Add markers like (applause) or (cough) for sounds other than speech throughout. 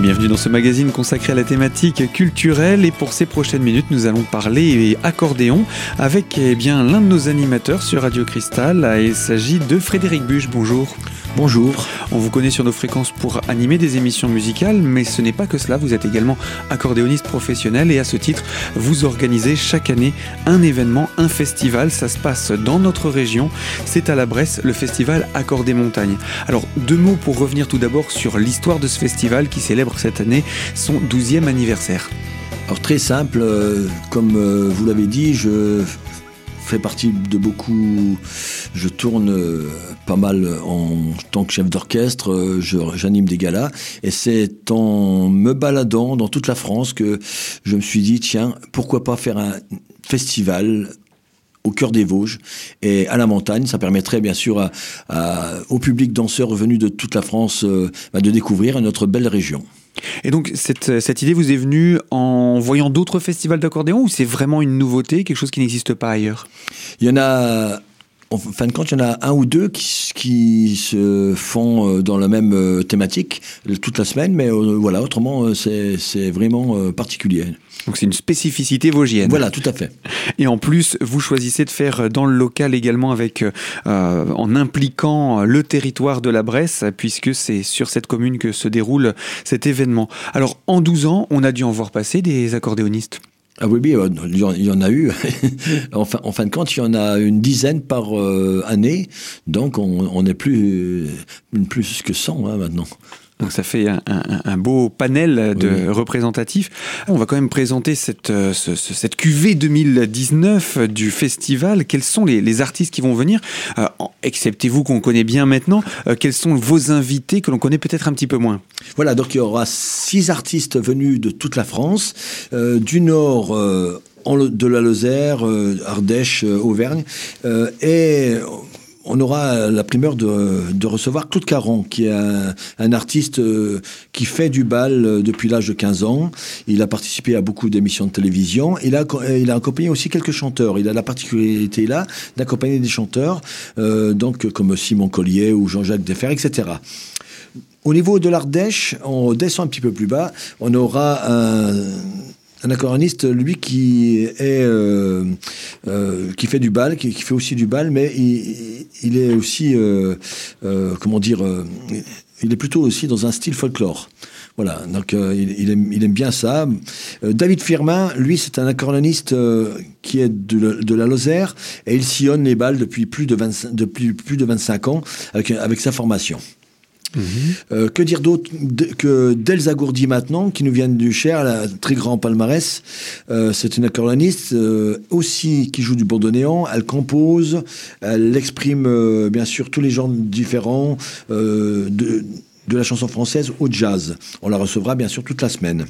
Bienvenue dans ce magazine consacré à la thématique culturelle. Et pour ces prochaines minutes, nous allons parler accordéon avec eh bien l'un de nos animateurs sur Radio Cristal. Il s'agit de Frédéric Buche. Bonjour. Bonjour. On vous connaît sur nos fréquences pour animer des émissions musicales, mais ce n'est pas que cela. Vous êtes également accordéoniste professionnel et à ce titre, vous organisez chaque année un événement, un festival. Ça se passe dans notre région. C'est à la Bresse, le festival Accordé Montagne. Alors, deux mots pour revenir tout d'abord sur l'histoire de ce festival qui célèbre cette année son 12e anniversaire. Alors très simple, euh, comme euh, vous l'avez dit, je fais partie de beaucoup. Je tourne euh, pas mal en tant que chef d'orchestre, euh, j'anime des galas, et c'est en me baladant dans toute la France que je me suis dit tiens, pourquoi pas faire un festival au cœur des Vosges et à la montagne. Ça permettrait bien sûr au public danseur venu de toute la France euh, bah, de découvrir notre belle région. Et donc, cette, cette idée vous est venue en voyant d'autres festivals d'accordéon ou c'est vraiment une nouveauté, quelque chose qui n'existe pas ailleurs? Il y en a en fin de compte, il y en a un ou deux qui, qui se font euh, dans la même euh, thématique toute la semaine, mais euh, voilà, autrement, c'est vraiment particulier. Donc c'est une spécificité vosgienne. Voilà, tout à fait. Et en plus, vous choisissez de faire dans le local également avec, euh, en impliquant le territoire de la Bresse, puisque c'est sur cette commune que se déroule cet événement. Alors, en 12 ans, on a dû en voir passer des accordéonistes. Ah oui, oui, il y en a eu. (laughs) en, fin, de compte, il y en a une dizaine par euh, année. Donc, on, est plus, plus que 100 hein, maintenant. Donc ça fait un, beau panel de représentatifs. On va quand même présenter cette, euh, cette QV 2019 du festival. Quels sont les, artistes qui vont venir? Euh, Exceptez vous qu'on connaît bien maintenant, quels sont vos invités que l'on connaît peut-être un petit peu moins? Voilà, donc il y aura six artistes venus de toute la France, du nord euh, de la Lozère, euh, Ardèche, euh, Auvergne, et on aura la primeur de, recevoir Claude Caron, qui est un, artiste qui fait du bal depuis l'âge de 15 ans. Il a participé à beaucoup d'émissions de télévision. Il a, il a accompagné aussi quelques chanteurs. Il a la particularité là d'accompagner des chanteurs, donc comme Simon Collier ou Jean-Jacques Defer, etc. Au niveau de l'Ardèche, on descend un petit peu plus bas. On aura un un accordéoniste, lui, euh, euh, qui fait du bal, qui, fait aussi du bal, mais il, est aussi, euh, comment dire, il est plutôt aussi dans un style folklore. Voilà, donc il, aime, bien ça. David Firmin, lui, c'est un accordéoniste qui est de, la Lozère et il sillonne les balles depuis plus de, 25, depuis plus de 25 ans avec sa formation. Euh, que dire d'autre que d'Elsa Gourdi maintenant, qui nous vient du Cher, un très grand palmarès. Euh, c'est une accordéoniste euh, aussi qui joue du néant Elle compose, elle exprime bien sûr tous les genres différents de, de la chanson française au jazz. On la recevra bien sûr toute la semaine.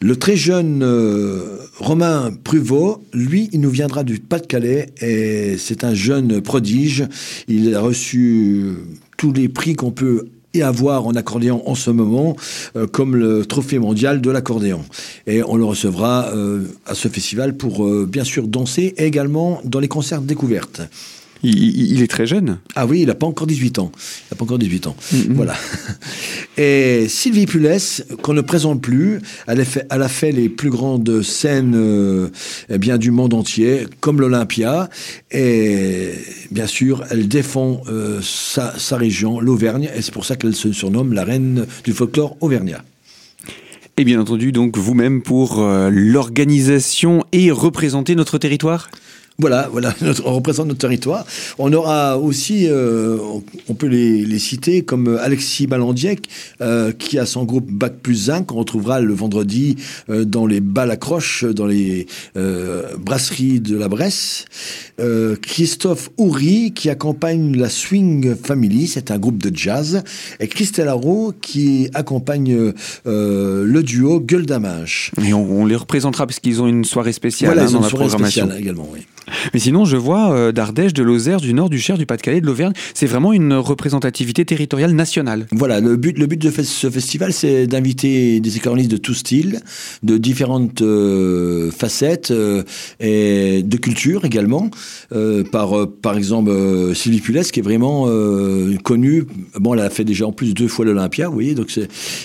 Le très jeune Romain Pruvot, lui, il nous viendra du Pas-de-Calais et c'est un jeune prodige. Il a reçu tous les prix qu'on peut y avoir en accordéon en ce moment, euh, comme le trophée mondial de l'accordéon. Et on le recevra euh, à ce festival pour euh, bien sûr danser et également dans les concerts découvertes. Il, est très jeune. Ah oui, il n'a pas encore 18 ans. Il n'a pas encore 18 ans. Mm-hmm. Voilà. (laughs) Et Sylvie Pulès, qu'on ne présente plus, elle a fait, elle a fait les plus grandes scènes euh, eh bien, du monde entier, comme l'Olympia. Et bien sûr, elle défend euh, sa, sa région, l'Auvergne, et c'est pour ça qu'elle se surnomme la reine du folklore auvergnat. Et bien entendu, donc vous-même pour euh, l'organisation et représenter notre territoire? Voilà, voilà, (laughs) on représente notre territoire. On aura aussi, euh, on peut les, citer comme Alexis Balandiec, euh, qui a son groupe Bac plus 1, qu'on retrouvera le vendredi euh, dans les balles accroches, dans les brasseries de la Bresse. Christophe Houry, qui accompagne la Swing Family, c'est un groupe de jazz. Et Christelle Haro, qui accompagne le duo Gueule d'Aminche. Et on, les représentera parce qu'ils ont une soirée spéciale hein, dans la programmation. également, oui. (laughs) Mais sinon, je vois euh, d'Ardèche, de Lozère, du Nord, du Cher, du Pas-de-Calais, de l'Auvergne. C'est vraiment une représentativité territoriale nationale. Voilà, le but, le but de ce festival, c'est d'inviter des écornistes de tout style, de différentes euh, facettes euh, et de culture également. par, par exemple, Sylvie Pulès, qui est vraiment connue. Bon, elle a fait déjà en plus deux fois l'Olympia, vous voyez, donc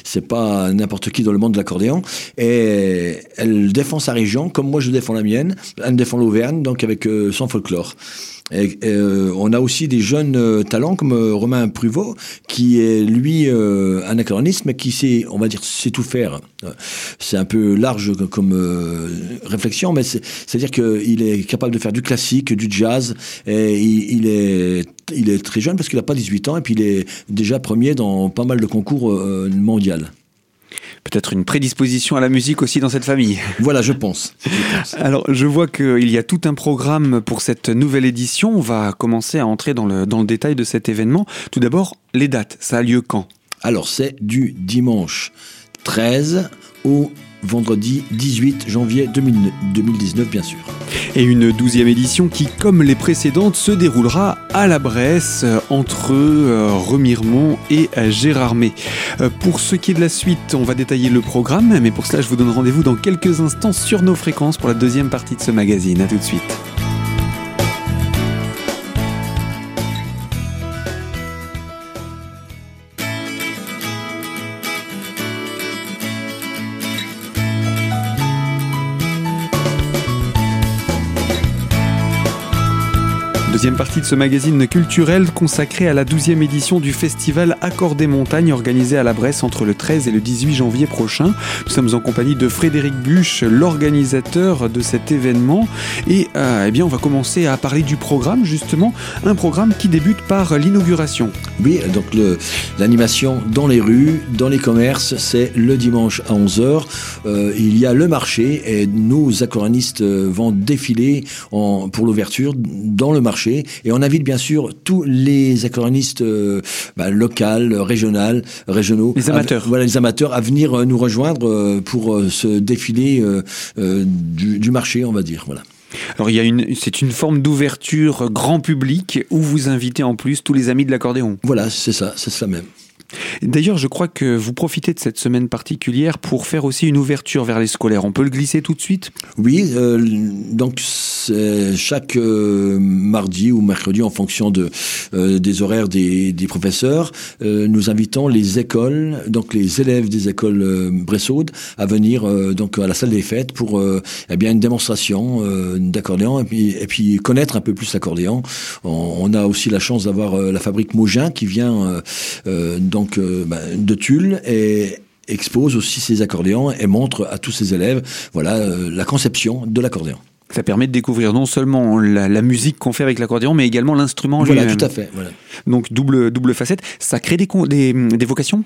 c'est pas n'importe qui dans le monde de l'accordéon. Et elle défend sa région, comme moi je défends la mienne. Elle défend l'Auvergne, donc avec euh, son folklore. Euh, on a aussi des jeunes euh, talents comme Romain Pruvot, qui est lui un accordéoniste, mais qui sait, on va dire, sait tout faire. C'est un peu large comme réflexion, mais c'est-à-dire qu'il est capable de faire du classique, du jazz, il, est il est très jeune parce qu'il n'a pas 18 ans, et puis il est déjà premier dans pas mal de concours mondiaux peut-être une prédisposition à la musique aussi dans cette famille. Voilà, (laughs) je pense. Alors, je vois qu'il y a tout un programme pour cette nouvelle édition. On va commencer à entrer dans le, dans le détail de cet événement. Tout d'abord, les dates. Ça a lieu quand? Alors, c'est du dimanche 13 au vendredi 18 janvier 2019 bien sûr. Et une douzième édition qui, comme les précédentes, se déroulera à la Bresse entre euh, Remiremont et euh, Gérardmer. Euh, pour ce qui est de la suite, on va détailler le programme, mais pour cela je vous donne rendez-vous dans quelques instants sur nos fréquences pour la deuxième partie de ce magazine. A tout de suite. Deuxième partie de ce magazine culturel consacré à la 12e édition du festival Accord des Montagnes organisé à la Bresse entre le 13 et le 18 janvier prochain. Nous sommes en compagnie de Frédéric Buche, l'organisateur de cet événement. Et euh, eh bien, on va commencer à parler du programme, justement. Un programme qui débute par l'inauguration. Oui, donc l'animation dans les rues, dans les commerces, c'est le dimanche à 11h. Euh, il y a le marché et nos accordanistes euh, vont défiler pour l'ouverture dans le marché et on invite bien sûr tous les accordéonistes euh, bah, locaux, régionaux, régionaux. Les amateurs. À, voilà, les amateurs à venir euh, nous rejoindre euh, pour ce défilé du, marché, on va dire. Voilà. Alors il y a une, c'est une forme d'ouverture grand public où vous invitez en plus tous les amis de l'accordéon. Voilà, c'est ça, c'est ça même. D'ailleurs, je crois que vous profitez de cette semaine particulière pour faire aussi une ouverture vers les scolaires. On peut le glisser tout de suite? Oui, euh, donc chaque euh, mardi ou mercredi, en fonction de, euh, des horaires des, professeurs, nous invitons les écoles, donc les élèves des écoles Bressaude, à venir donc à la salle des fêtes pour eh bien une démonstration d'accordéon et puis, et puis connaître un peu plus l'accordéon. On, a aussi la chance d'avoir la fabrique Mogin qui vient donc bah, de Tulle et expose aussi ses accordéons et montre à tous ses élèves voilà la conception de l'accordéon. Ça permet de découvrir non seulement la, musique qu'on fait avec l'accordéon, mais également l'instrument Voilà, tout à fait. Donc double, double facette. Ça crée des, des, vocations?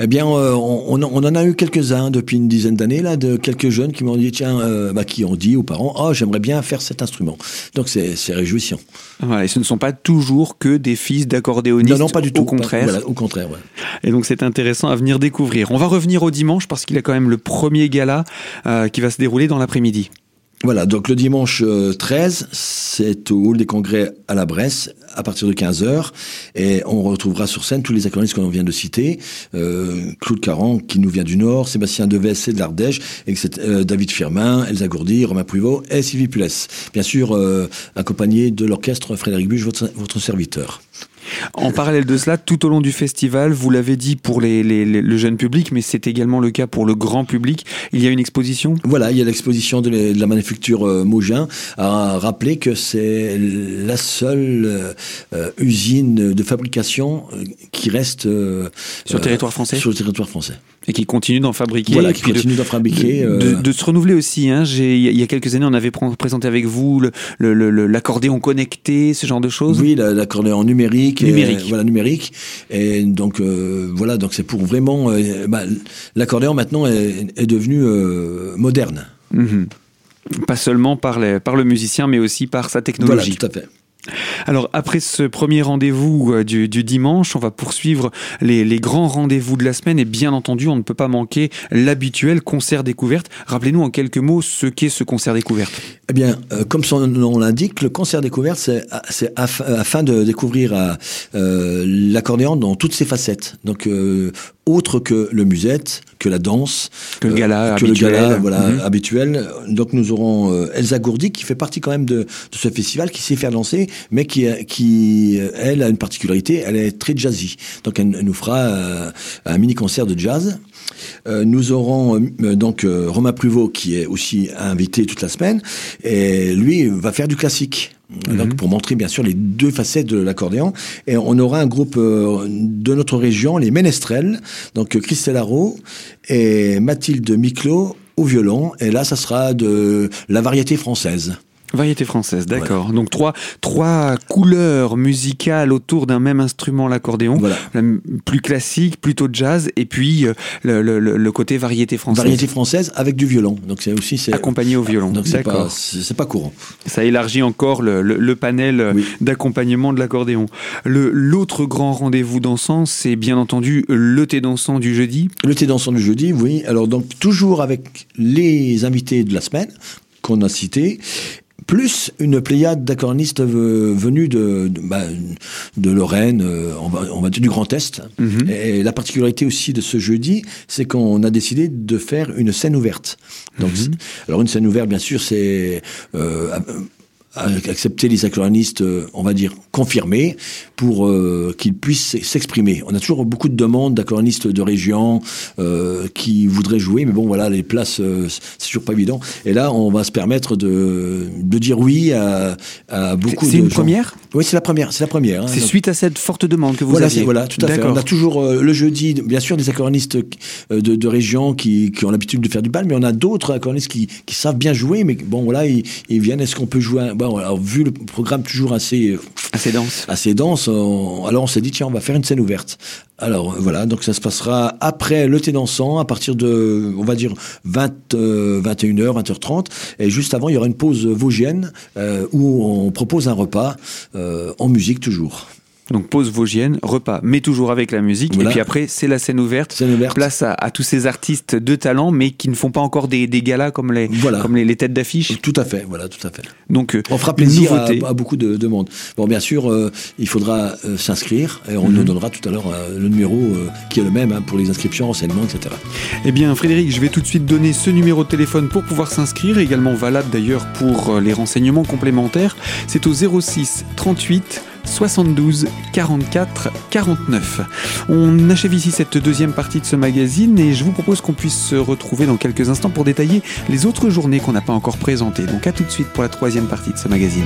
Eh bien, euh, on, on, en a eu quelques-uns depuis une dizaine d'années, là, de quelques jeunes qui m'ont dit, tiens, euh, bah, qui ont dit aux parents, oh, j'aimerais bien faire cet instrument. Donc c'est réjouissant. Voilà, et ce ne sont pas toujours que des fils d'accordéonistes. Non, non, pas du tout. Au contraire. au contraire, Et donc c'est intéressant à venir découvrir. On va revenir au dimanche parce qu'il y a quand même le premier gala euh, qui va se dérouler dans l'après-midi. Voilà, donc le dimanche 13, euh, c'est au Hall des Congrès à la Bresse, à partir de 15h, et on retrouvera sur scène tous les accordéonistes qu'on vient de citer, euh, Claude Caron, qui nous vient du Nord, Sébastien Deves, c'est de l'Ardèche, et euh, David Firmin, Elsa Gourdy, Romain Pruvot et Sylvie Pulès. Bien sûr, euh, accompagné de l'orchestre Frédéric Buche, votre serviteur. En parallèle de cela, tout au long du festival, vous l'avez dit pour les, le jeune public, mais c'est également le cas pour le grand public, il y a une exposition? Voilà, il y a l'exposition de, la manufacture euh, Mogin, à rappeler que c'est la seule euh, usine de fabrication euh, qui reste sur le territoire français? Sur le territoire français. Et qui continue d'en fabriquer. Voilà, qui continue d'en fabriquer. De, se renouveler aussi. Hein. Il y a quelques années, on avait présenté avec vous l'accordéon connecté, ce genre de choses. Oui, l'accordéon numérique numérique. voilà, numérique. Et donc, euh, voilà, donc c'est pour vraiment. Euh, bah, L'accordéon maintenant est, devenu euh, moderne. Mhm. Pas seulement par, les, par le musicien, mais aussi par sa technologie. Voilà, tout à fait. Alors après ce premier rendez-vous euh, du, dimanche, on va poursuivre les, grands rendez-vous de la semaine et bien entendu, on ne peut pas manquer l'habituel concert découverte. Rappelez-nous en quelques mots ce qu'est ce concert découverte. Eh bien, euh, comme son nom l'indique, le concert découverte, c'est afin de découvrir euh, l'accordéon dans toutes ses facettes. Donc, autre que le musette, que la danse, que le gala, habituel. voilà, mhm. habituel. Donc nous aurons euh, Elsa Gourdi qui fait partie quand même de, de, ce festival, qui sait faire danser, mais qui, qui elle a une particularité, elle est très jazzy. Donc elle, nous fera euh, un mini concert de jazz. Euh, nous aurons donc Romain Pruvot qui est aussi invité toute la semaine et lui va faire du classique. Mhm. Pour montrer bien sûr les deux facettes de l'accordéon. Et on aura un groupe euh, de notre région, les Ménestrels, donc Christelle Haro et Mathilde Miclot au violon. Et là, ça sera de la variété française. Variété française, d'accord. Donc trois, trois couleurs musicales autour d'un même instrument, l'accordéon. Voilà. Plus classique, plutôt jazz, et puis euh, le, le, le, côté variété française. Variété française avec du violon. Donc c'est aussi c'est accompagné au violon. Donc c'est pas c'est pas courant. Ça élargit encore le, le panel d'accompagnement de l'accordéon. L'autre grand rendez-vous dansant, c'est bien entendu le thé dansant du jeudi. Le thé dansant du jeudi, oui. Alors donc toujours avec les invités de la semaine qu'on a cités plus une pléiade d'accordistes venus de, de, bah, de Lorraine, euh, on, va, on va dire du Grand Est. Mhm. Et la particularité aussi de ce jeudi, c'est qu'on a décidé de faire une scène ouverte. Donc, mhm. alors une scène ouverte, bien sûr, c'est euh, accepter les accordéonistes, euh, on va dire, confirmés, pour euh, qu'ils puissent s'exprimer. On a toujours beaucoup de demandes d'accordéonistes de région euh, qui voudraient jouer, mais bon, voilà, les places, euh, c'est toujours pas évident. Et là, on va se permettre de, de dire oui à, à beaucoup de C'est une première? Oui, c'est la première. C'est la première. Hein, c'est suite à cette forte demande que vous voilà, aviez. Voilà, tout à fait. On a toujours le jeudi, bien sûr, des accordéonistes de, de région qui, qui ont l'habitude de faire du bal, mais on a d'autres accordéonistes qui, qui savent bien jouer, mais bon, voilà, ils, ils viennent. Est-ce qu'on peut jouer un, alors, vu le programme toujours assez assez dense, assez dense, alors on s'est dit tiens, on va faire une scène ouverte. Alors voilà, donc ça se passera après le thé dansant à partir de, on va dire 20, 21h, 20h30, et juste avant il y aura une pause vosgienne euh, où on propose un repas euh, en musique toujours. Donc pause vosgienne, repas, mais toujours avec la musique. Et puis après, c'est la scène ouverte. Scène ouverte. Place à, tous ces artistes de talent, mais qui ne font pas encore des, des galas comme les, comme les, têtes d'affiche. Tout à fait, voilà, tout à fait. Donc on fera plaisir à, beaucoup de, de, monde. Bon, bien sûr, euh, il faudra euh, s'inscrire et on mhm. nous donnera tout à l'heure euh, le numéro qui est le même hein, pour les inscriptions, renseignements, etc. Eh bien, Frédéric, je vais tout de suite donner ce numéro de téléphone pour pouvoir s'inscrire, également valable d'ailleurs pour les renseignements complémentaires. C'est au 06 38 72 44 49. On achève ici cette deuxième partie de ce magazine et je vous propose qu'on puisse se retrouver dans quelques instants pour détailler les autres journées qu'on n'a pas encore présentées. Donc à tout de suite pour la troisième partie de ce magazine.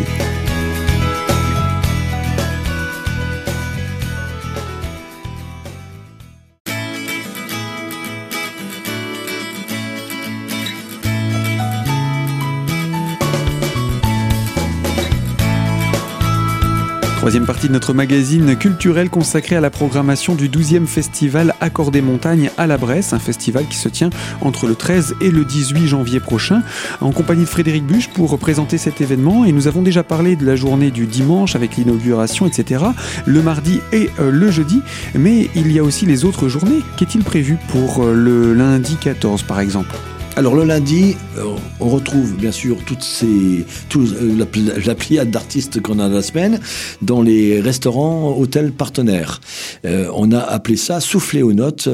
Troisième partie de notre magazine culturel consacré à la programmation du 12e festival Accordé Montagne à la Bresse, un festival qui se tient entre le 13 et le 18 janvier prochain, en compagnie de Frédéric Buche pour présenter cet événement. Et nous avons déjà parlé de la journée du dimanche avec l'inauguration, etc., le mardi et euh, le jeudi, mais il y a aussi les autres journées. Qu'est-il prévu pour euh, le lundi 14 par exemple? Alors le lundi, euh, on retrouve bien sûr toutes ces, euh, la, la, pliade d'artistes qu'on a la semaine dans les restaurants, hôtels partenaires. Euh, on a appelé ça souffler aux notes.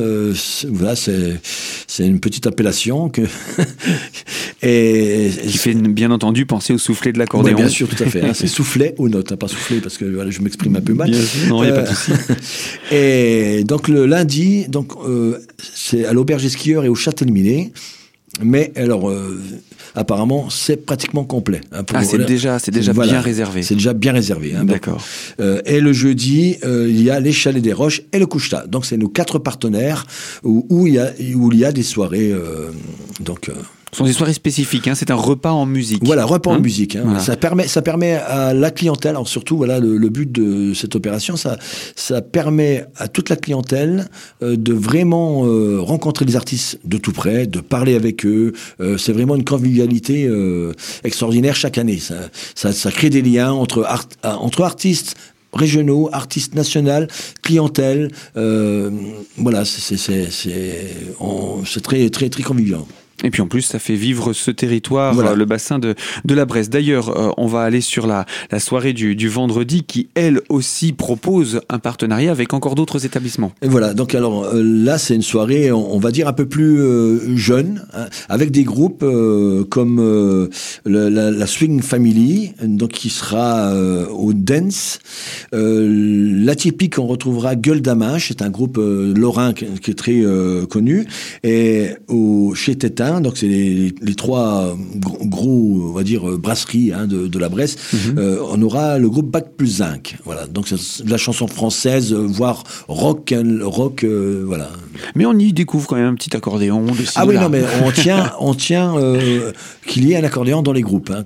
voilà, c'est c'est une petite appellation que (laughs) et qui fait bien entendu penser au soufflet de l'accordéon. Oui, bien sûr, tout à fait. Hein, c'est (laughs) souffler aux notes, hein, pas souffler parce que voilà, je m'exprime un peu mal. non, il n'y a pas de souci. (laughs) et donc le lundi, donc c'est à l'auberge skieur et au château éliminé. Mais alors, euh, apparemment, c'est pratiquement complet. Hein, ah, c'est déjà, c'est déjà bien réservé. C'est déjà bien réservé. Hein, D'accord. Euh, et le jeudi, euh, il y a les Chalets des Roches et le Coucheta. Donc, c'est nos quatre partenaires où, où, il y a, où il y a des soirées. donc. Ce sont des soirées spécifiques, hein, c'est un repas en musique. Voilà, repas en Hein musique. hein. Voilà. Ça, permet, ça permet à la clientèle, alors surtout, voilà, le, le but de cette opération, ça, ça permet à toute la clientèle euh, de vraiment euh, rencontrer les artistes de tout près, de parler avec eux. Euh, c'est vraiment une convivialité euh, extraordinaire chaque année. Ça, ça, ça crée des liens entre, art- ah, entre artistes régionaux, artistes nationaux, clientèle. euh, voilà, c'est très, très, très convivial. Et puis en plus, ça fait vivre ce territoire, Voilà. euh, le bassin de, de la Bresse. D'ailleurs, euh, on va aller sur la, la soirée du, du vendredi qui, elle aussi, propose un partenariat avec encore d'autres établissements. Et voilà, donc alors euh, là c'est une soirée, on, on va dire un peu plus euh, jeune, hein, avec des groupes comme la, la Swing Family, donc qui sera au dance. L'atypique, on retrouvera Gueule d'Amache, c'est un groupe lorrain qui, qui est très connu, et au chez Tétin, donc c'est les, les trois gros, gros, on va dire euh, brasseries hein, de, de la Bresse. Euh, on aura le groupe Bac plus Zinc, voilà, donc c'est de la chanson française, euh, voire rock, rock, euh, voilà. Mais on y découvre quand même un petit accordéon. Ah oui, non, mais on (laughs) tient, on tient euh, qu'il y ait un accordéon dans les groupes, hein,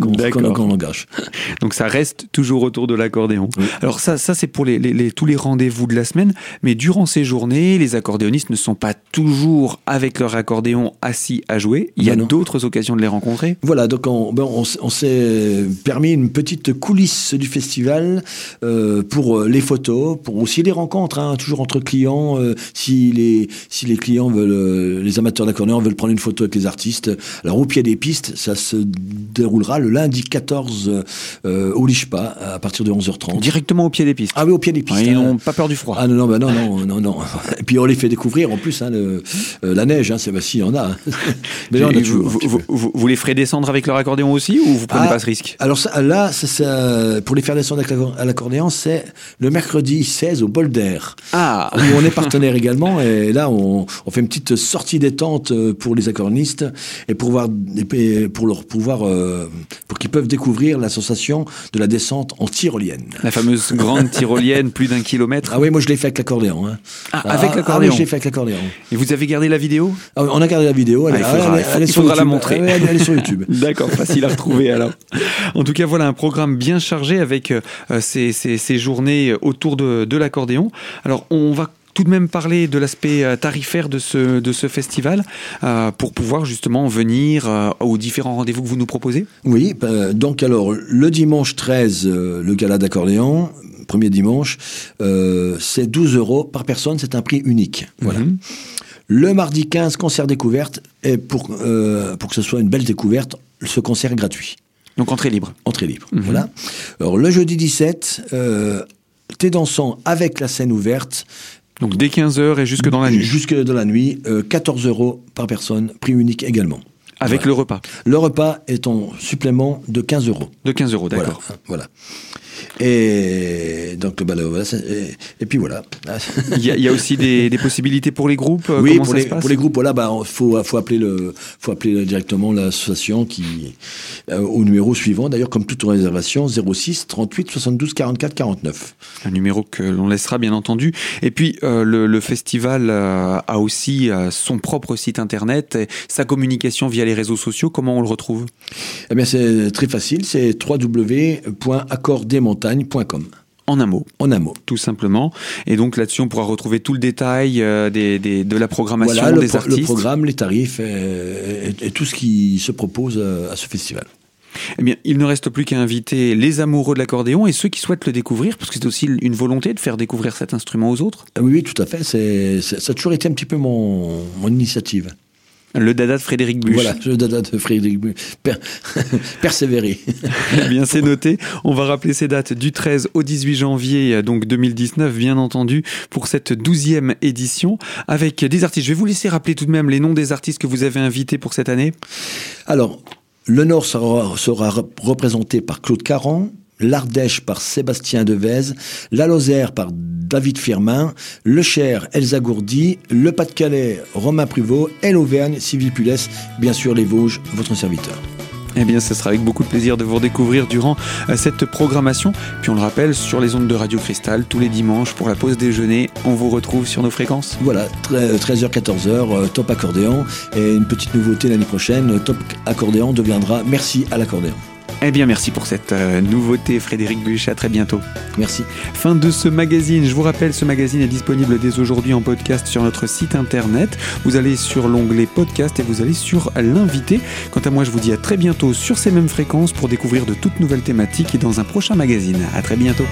engage. (laughs) Donc ça reste toujours autour de l'accordéon. Oui. Alors ça, ça c'est pour les, les- les- tous les rendez-vous de la semaine. Mais durant ces journées, les accordéonistes ne sont pas toujours avec leur accordéon assis à jouer. Il y a d'autres occasions de les rencontrer. Voilà, donc on, ben, on, s- on s'est permis une petite coulisse du festival euh, pour euh, les photos, pour aussi les rencontres, hein, toujours entre clients. euh, si les si les clients veulent, euh, les amateurs d'accordéon veulent prendre une photo avec les artistes, alors au pied des pistes, ça se déroulera le lundi 14 euh, au Lichpa à partir de 11h30. Directement au pied des pistes. Ah oui, au pied des pistes. ils hein. n'ont pas peur du froid. Ah non, non, bah non, non, non, non. Et puis on les fait découvrir en plus, hein, le- la neige, hein, c'est si, il y en a. on a vous, vous- vous- vous les ferez descendre avec leur accordéon aussi ou vous prenez Ah, pas ce risque? Alors ça, là, ça, ça, pour les faire descendre à l'accordéon, c'est le mercredi 16 au bol d'air. Ah Où on est partenaire également, et là on, on fait une petite sortie détente euh, pour les accordéonistes et pour voir, et pour leur pouvoir, euh, pour qu'ils peuvent découvrir la sensation de la descente en tyrolienne. La fameuse grande tyrolienne, plus d'un kilomètre. Ah oui, moi je l'ai fait avec l'accordéon. Hein. Ah, avec Ah, l'accordéon. Ah oui, je l'ai fait avec l'accordéon. Et vous avez gardé la vidéo? Ah on a gardé la vidéo. Elle, Ah, il faudra- il la montrer. Elle est sur YouTube. (laughs) D'accord, facile à retrouver alors. En tout cas, voilà un programme bien chargé avec euh, ces, ces- ces journées autour de, de l'accordéon. Alors, on va tout de même parler de l'aspect euh, tarifaire de ce, de ce festival euh, pour pouvoir justement venir euh, aux différents rendez-vous que vous nous proposez. Oui, donc alors le dimanche 13, euh, le gala d'accordéon, premier dimanche, c'est 12 euros par personne, c'est un prix unique. Voilà. Mhm. Le mardi 15, concert découverte, et pour, euh, pour que ce soit une belle découverte, ce concert est gratuit, Donc, entrée libre. entrée libre. Mhm. Voilà. Alors le jeudi 17, euh, thé dansant avec la scène ouverte, Donc, dès 15h et jusque dans la nuit. jusque dans la nuit, euh, 14 euros par personne, prix unique également. Avec Voilà. le repas Le repas est en supplément de 15 euros. de 15 euros, d'accord. hein, voilà. Et donc, bah, voilà, et, et puis voilà. Il y, a- il y a aussi des, des possibilités pour les groupes euh, oui, pour les, pour groupes, voilà, bah, faut, faut appeler le, faut appeler directement l'association qui, euh, au numéro suivant. D'ailleurs, comme toute réservation, 06 38 72 44 49. Un numéro que l'on laissera bien entendu. Et puis euh, le, le festival euh, a aussi son propre site internet, et sa communication via les réseaux sociaux. Comment on le retrouve? Eh bien, c'est très facile, c'est www.accordémontagne.com. En un mot, En un mot. tout simplement. Et donc là-dessus, on pourra retrouver tout le détail euh, des, des- de la programmation Voilà des pro- artistes. le programme, les tarifs et, et- et tout ce qui se propose euh, à ce festival. Eh bien, il ne reste plus qu'à inviter les amoureux de l'accordéon et ceux qui souhaitent le découvrir, parce que c'est aussi une volonté de faire découvrir cet instrument aux autres. Oui, oui, tout à fait. C'est- ça a toujours été un petit peu mon, mon initiative. Le dada de Frédéric Buch. Voilà, je dada de Frédéric Bu- per- (laughs) persévérer. Eh bien, c'est noté. On va rappeler ces dates du 13 au 18 janvier, donc 2019, bien entendu, pour cette douzième édition, avec des artistes. Je vais vous laisser rappeler tout de même les noms des artistes que vous avez invités pour cette année. Alors, le Nord sera, sera rep- représenté par Claude Caron, l'Ardèche par Sébastien Devez, la Lozère par David Firmin, le Cher Elsa Gourdi, le Pas-de-Calais Romain Pruvot et l'Auvergne Sylvie Pulès, bien sûr les Vosges, votre serviteur. Eh bien, ce sera avec beaucoup de plaisir de vous redécouvrir durant euh, cette programmation. Puis on le rappelle, sur les ondes de Radio Cristal, tous les dimanches pour la pause déjeuner, on vous retrouve sur nos fréquences. Voilà, 13h, 14h, top accordéon. Et une petite nouveauté l'année prochaine, top accordéon deviendra merci à l'accordéon. Eh bien, merci pour cette euh, nouveauté, Frédéric Buch. À très bientôt. Merci. Fin de ce magazine. Je vous rappelle, ce magazine est disponible dès aujourd'hui en podcast sur notre site internet. Vous allez sur l'onglet podcast et vous allez sur l'invité. Quant à moi, je vous dis à très bientôt sur ces mêmes fréquences pour découvrir de toutes nouvelles thématiques et dans un prochain magazine. À très bientôt.